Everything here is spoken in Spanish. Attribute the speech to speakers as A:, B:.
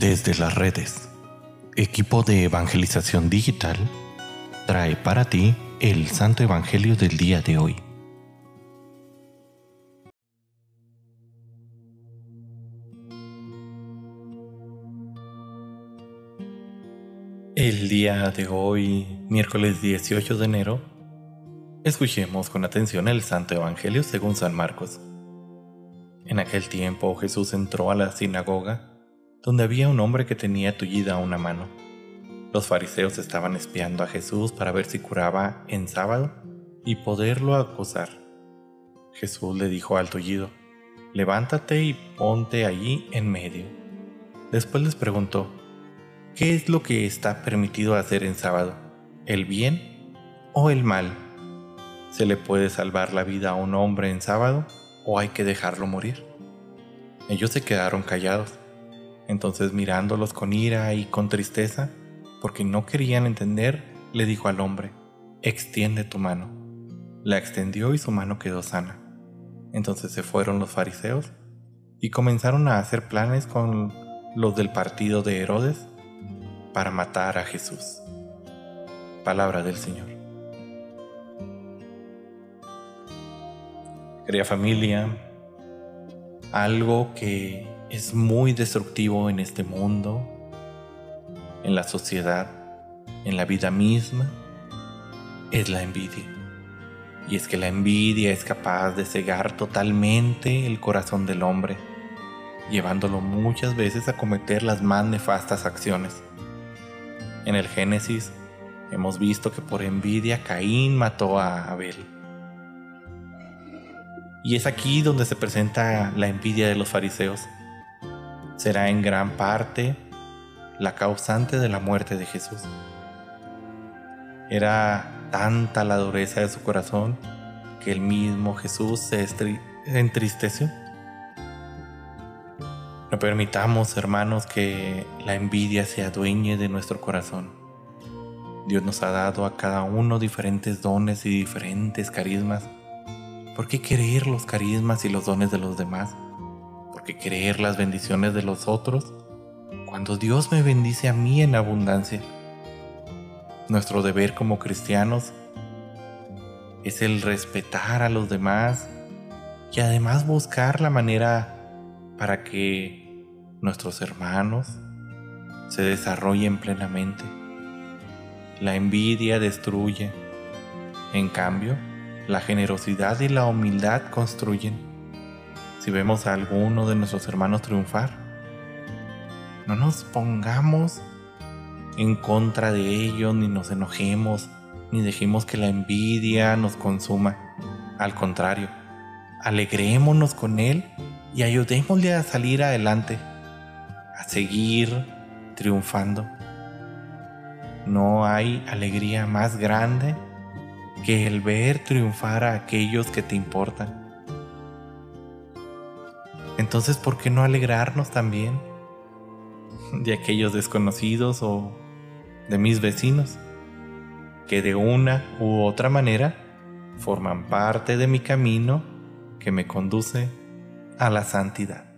A: Desde las redes, equipo de evangelización digital trae para ti el Santo Evangelio del día de hoy. El día de hoy, miércoles 18 de enero, escuchemos con atención el Santo Evangelio según San Marcos. En aquel tiempo Jesús entró a la sinagoga donde había un hombre que tenía tullida una mano. Los fariseos estaban espiando a Jesús para ver si curaba en sábado y poderlo acusar. Jesús le dijo al tullido, levántate y ponte allí en medio. Después les preguntó, ¿qué es lo que está permitido hacer en sábado? ¿El bien o el mal? ¿Se le puede salvar la vida a un hombre en sábado o hay que dejarlo morir? Ellos se quedaron callados. Entonces mirándolos con ira y con tristeza, porque no querían entender, le dijo al hombre, extiende tu mano. La extendió y su mano quedó sana. Entonces se fueron los fariseos y comenzaron a hacer planes con los del partido de Herodes para matar a Jesús. Palabra del Señor. Querida familia, algo que es muy destructivo en este mundo, en la sociedad, en la vida misma, es la envidia. Y es que la envidia es capaz de cegar totalmente el corazón del hombre, llevándolo muchas veces a cometer las más nefastas acciones. En el Génesis hemos visto que por envidia Caín mató a Abel. Y es aquí donde se presenta la envidia de los fariseos será en gran parte la causante de la muerte de Jesús. Era tanta la dureza de su corazón que el mismo Jesús se entristeció. No permitamos, hermanos, que la envidia se adueñe de nuestro corazón. Dios nos ha dado a cada uno diferentes dones y diferentes carismas. ¿Por qué querer los carismas y los dones de los demás? Porque creer las bendiciones de los otros cuando Dios me bendice a mí en abundancia. Nuestro deber como cristianos es el respetar a los demás y además buscar la manera para que nuestros hermanos se desarrollen plenamente. La envidia destruye, en cambio, la generosidad y la humildad construyen si vemos a alguno de nuestros hermanos triunfar. No nos pongamos en contra de ellos, ni nos enojemos, ni dejemos que la envidia nos consuma. Al contrario, alegrémonos con él y ayudémosle a salir adelante, a seguir triunfando. No hay alegría más grande que el ver triunfar a aquellos que te importan. Entonces, ¿por qué no alegrarnos también de aquellos desconocidos o de mis vecinos que de una u otra manera forman parte de mi camino que me conduce a la santidad?